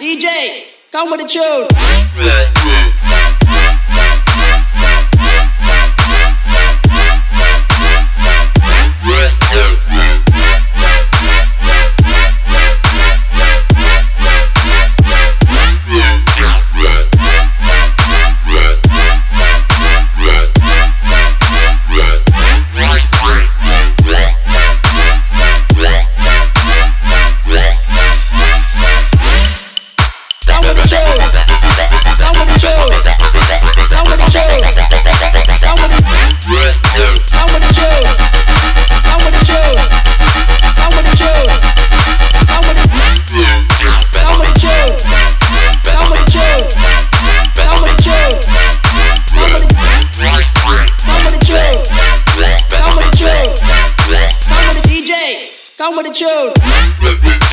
DJ, come with the tune. with the tune.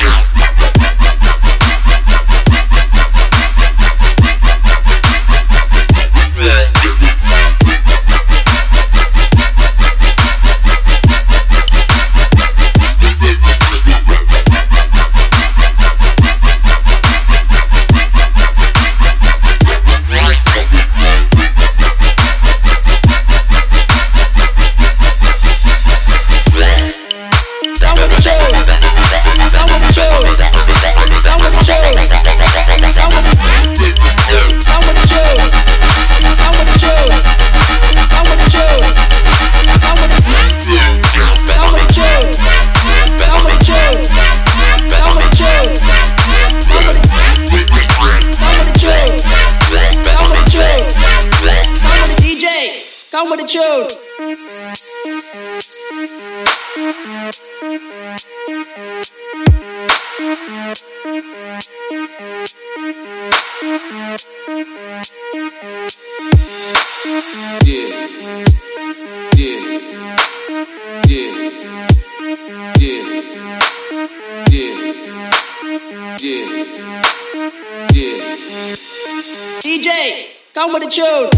Watch out! DJ, come with the tune.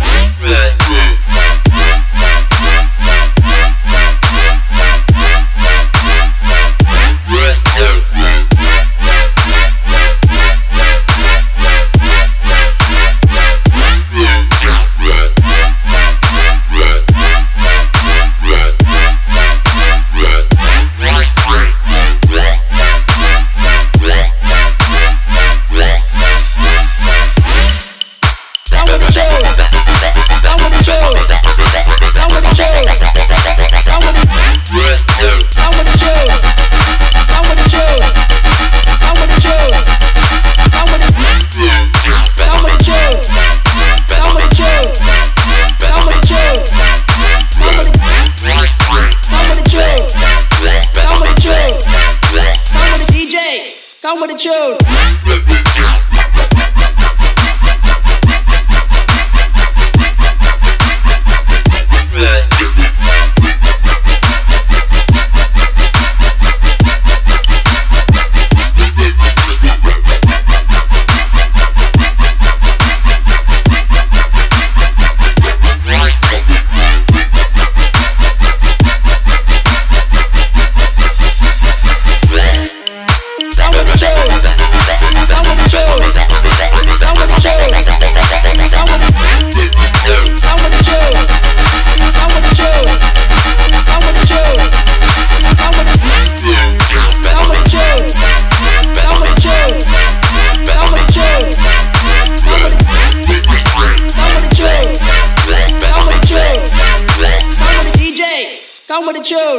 with the tune. fortitude.